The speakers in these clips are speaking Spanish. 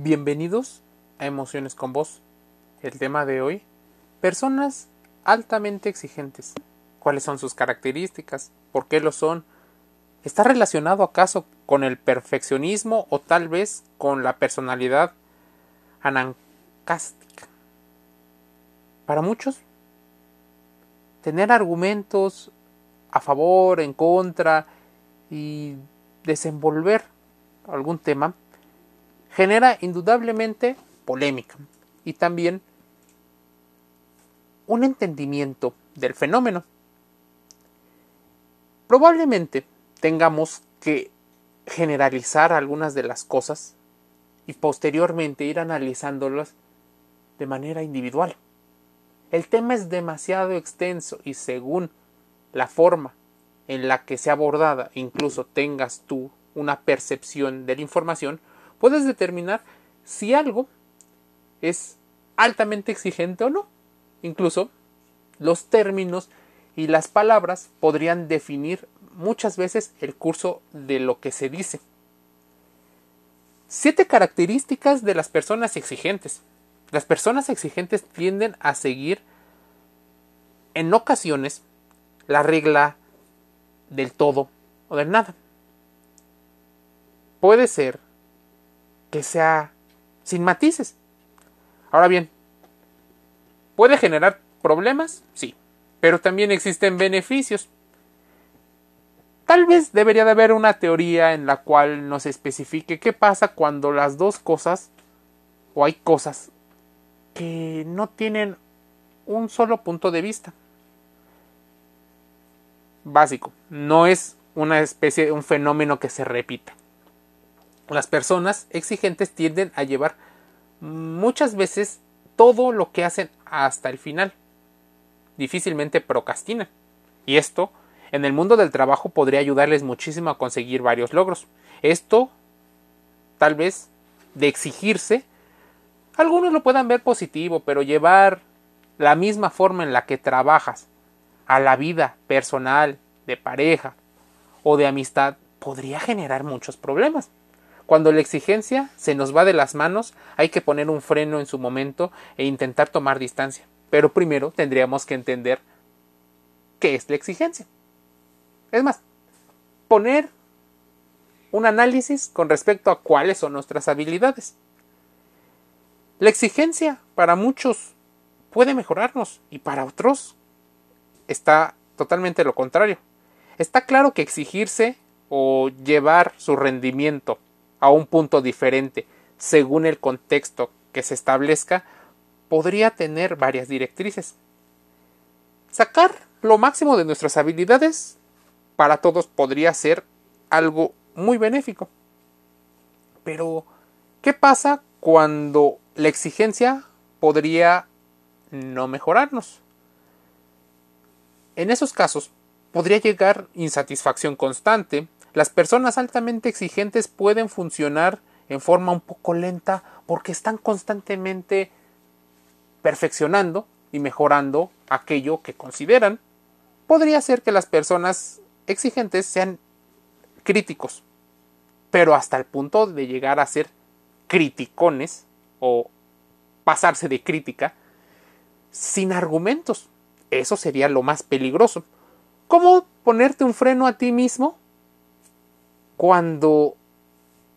Bienvenidos a Emociones con Vos. El tema de hoy, personas altamente exigentes. ¿Cuáles son sus características? ¿Por qué lo son? ¿Está relacionado acaso con el perfeccionismo o tal vez con la personalidad anancástica? Para muchos, tener argumentos a favor, en contra y desenvolver algún tema genera indudablemente polémica y también un entendimiento del fenómeno. Probablemente tengamos que generalizar algunas de las cosas y posteriormente ir analizándolas de manera individual. El tema es demasiado extenso y según la forma en la que sea abordada, incluso tengas tú una percepción de la información, puedes determinar si algo es altamente exigente o no. Incluso los términos y las palabras podrían definir muchas veces el curso de lo que se dice. Siete características de las personas exigentes. Las personas exigentes tienden a seguir en ocasiones la regla del todo o del nada. Puede ser que sea sin matices. Ahora bien, ¿puede generar problemas? Sí, pero también existen beneficios. Tal vez debería de haber una teoría en la cual nos especifique qué pasa cuando las dos cosas o hay cosas que no tienen un solo punto de vista. Básico, no es una especie, un fenómeno que se repita. Las personas exigentes tienden a llevar muchas veces todo lo que hacen hasta el final. Difícilmente procrastinan. Y esto, en el mundo del trabajo, podría ayudarles muchísimo a conseguir varios logros. Esto, tal vez, de exigirse, algunos lo puedan ver positivo, pero llevar la misma forma en la que trabajas a la vida personal, de pareja o de amistad, podría generar muchos problemas. Cuando la exigencia se nos va de las manos, hay que poner un freno en su momento e intentar tomar distancia. Pero primero tendríamos que entender qué es la exigencia. Es más, poner un análisis con respecto a cuáles son nuestras habilidades. La exigencia para muchos puede mejorarnos y para otros está totalmente lo contrario. Está claro que exigirse o llevar su rendimiento a un punto diferente según el contexto que se establezca, podría tener varias directrices. Sacar lo máximo de nuestras habilidades para todos podría ser algo muy benéfico. Pero, ¿qué pasa cuando la exigencia podría no mejorarnos? En esos casos, podría llegar insatisfacción constante, las personas altamente exigentes pueden funcionar en forma un poco lenta porque están constantemente perfeccionando y mejorando aquello que consideran. Podría ser que las personas exigentes sean críticos, pero hasta el punto de llegar a ser criticones o pasarse de crítica sin argumentos. Eso sería lo más peligroso. ¿Cómo ponerte un freno a ti mismo cuando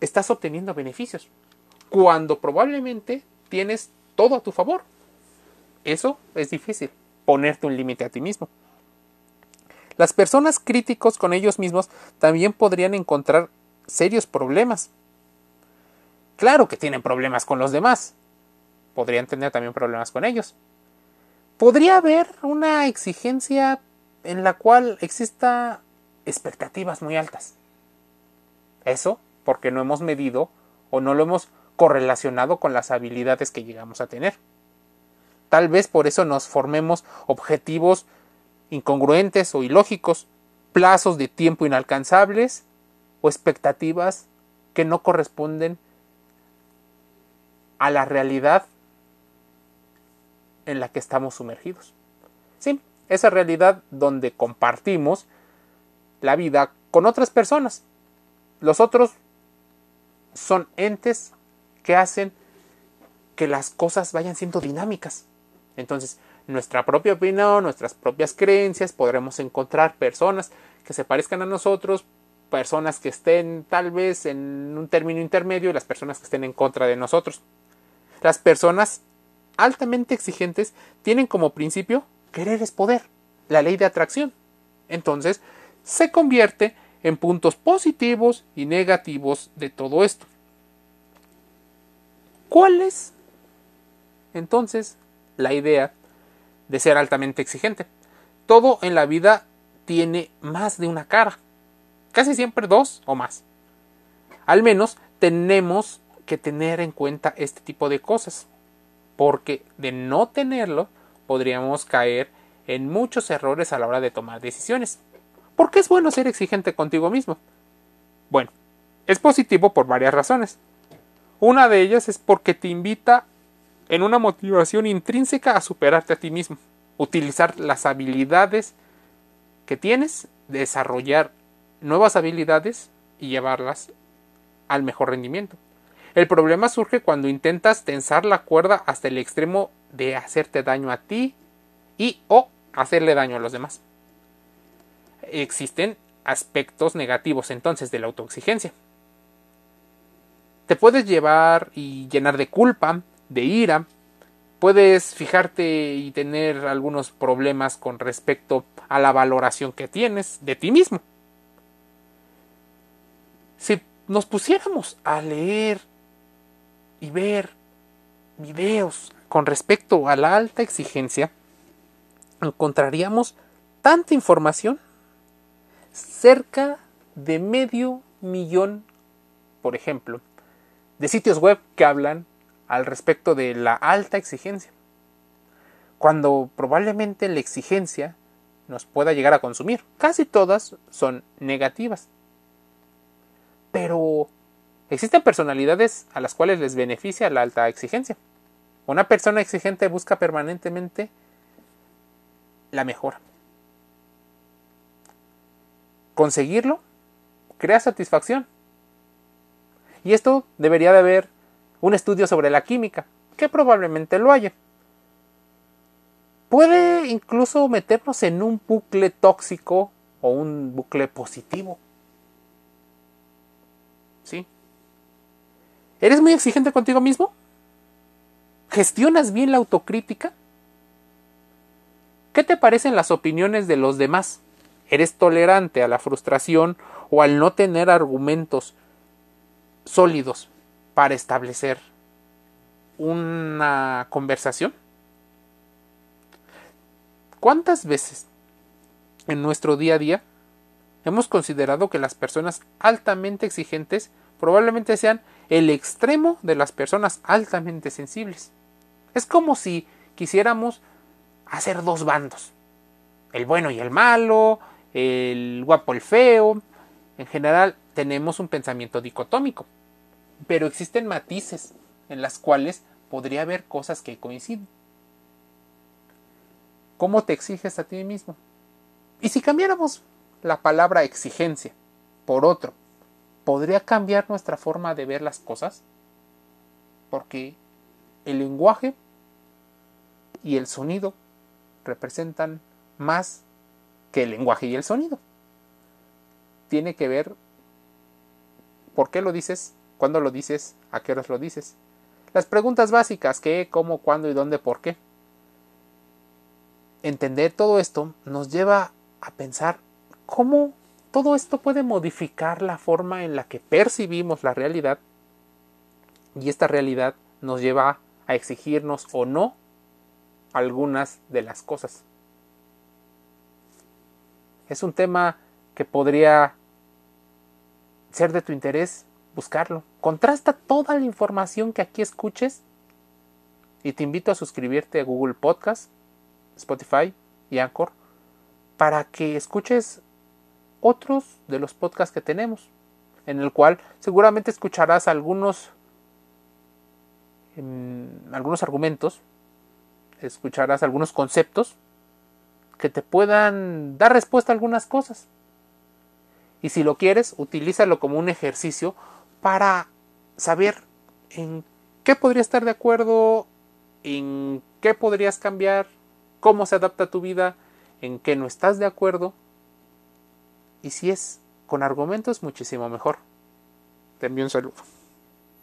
estás obteniendo beneficios, cuando probablemente tienes todo a tu favor. Eso es difícil, ponerte un límite a ti mismo. Las personas críticos con ellos mismos también podrían encontrar serios problemas. Claro que tienen problemas con los demás. Podrían tener también problemas con ellos. Podría haber una exigencia en la cual exista expectativas muy altas. Eso porque no hemos medido o no lo hemos correlacionado con las habilidades que llegamos a tener. Tal vez por eso nos formemos objetivos incongruentes o ilógicos, plazos de tiempo inalcanzables o expectativas que no corresponden a la realidad en la que estamos sumergidos. Sí, esa realidad donde compartimos la vida con otras personas, los otros son entes que hacen que las cosas vayan siendo dinámicas. Entonces, nuestra propia opinión, nuestras propias creencias, podremos encontrar personas que se parezcan a nosotros, personas que estén tal vez en un término intermedio y las personas que estén en contra de nosotros. Las personas altamente exigentes tienen como principio querer es poder, la ley de atracción. Entonces, se convierte en puntos positivos y negativos de todo esto. ¿Cuál es entonces la idea de ser altamente exigente? Todo en la vida tiene más de una cara, casi siempre dos o más. Al menos tenemos que tener en cuenta este tipo de cosas, porque de no tenerlo podríamos caer en muchos errores a la hora de tomar decisiones. ¿Por qué es bueno ser exigente contigo mismo? Bueno, es positivo por varias razones. Una de ellas es porque te invita en una motivación intrínseca a superarte a ti mismo, utilizar las habilidades que tienes, desarrollar nuevas habilidades y llevarlas al mejor rendimiento. El problema surge cuando intentas tensar la cuerda hasta el extremo de hacerte daño a ti y o hacerle daño a los demás. Existen aspectos negativos entonces de la autoexigencia. Te puedes llevar y llenar de culpa, de ira, puedes fijarte y tener algunos problemas con respecto a la valoración que tienes de ti mismo. Si nos pusiéramos a leer y ver videos con respecto a la alta exigencia, encontraríamos tanta información, cerca de medio millón, por ejemplo, de sitios web que hablan al respecto de la alta exigencia, cuando probablemente la exigencia nos pueda llegar a consumir. Casi todas son negativas. Pero existen personalidades a las cuales les beneficia la alta exigencia. Una persona exigente busca permanentemente la mejora. Conseguirlo crea satisfacción. Y esto debería de haber un estudio sobre la química, que probablemente lo haya. Puede incluso meternos en un bucle tóxico o un bucle positivo. ¿Sí? ¿Eres muy exigente contigo mismo? ¿Gestionas bien la autocrítica? ¿Qué te parecen las opiniones de los demás? ¿Eres tolerante a la frustración o al no tener argumentos sólidos para establecer una conversación? ¿Cuántas veces en nuestro día a día hemos considerado que las personas altamente exigentes probablemente sean el extremo de las personas altamente sensibles? Es como si quisiéramos hacer dos bandos. El bueno y el malo, el guapo, el feo. En general tenemos un pensamiento dicotómico. Pero existen matices en las cuales podría haber cosas que coinciden. ¿Cómo te exiges a ti mismo? Y si cambiáramos la palabra exigencia por otro, ¿podría cambiar nuestra forma de ver las cosas? Porque el lenguaje y el sonido representan más que el lenguaje y el sonido. Tiene que ver por qué lo dices, cuándo lo dices, a qué horas lo dices. Las preguntas básicas, qué, cómo, cuándo y dónde, por qué. Entender todo esto nos lleva a pensar cómo todo esto puede modificar la forma en la que percibimos la realidad y esta realidad nos lleva a exigirnos o no algunas de las cosas. Es un tema que podría ser de tu interés buscarlo. Contrasta toda la información que aquí escuches y te invito a suscribirte a Google Podcast, Spotify y Anchor para que escuches otros de los podcasts que tenemos, en el cual seguramente escucharás algunos, em, algunos argumentos escucharás algunos conceptos que te puedan dar respuesta a algunas cosas. Y si lo quieres, utilízalo como un ejercicio para saber en qué podría estar de acuerdo, en qué podrías cambiar, cómo se adapta tu vida, en qué no estás de acuerdo. Y si es con argumentos, muchísimo mejor. Te envío un saludo.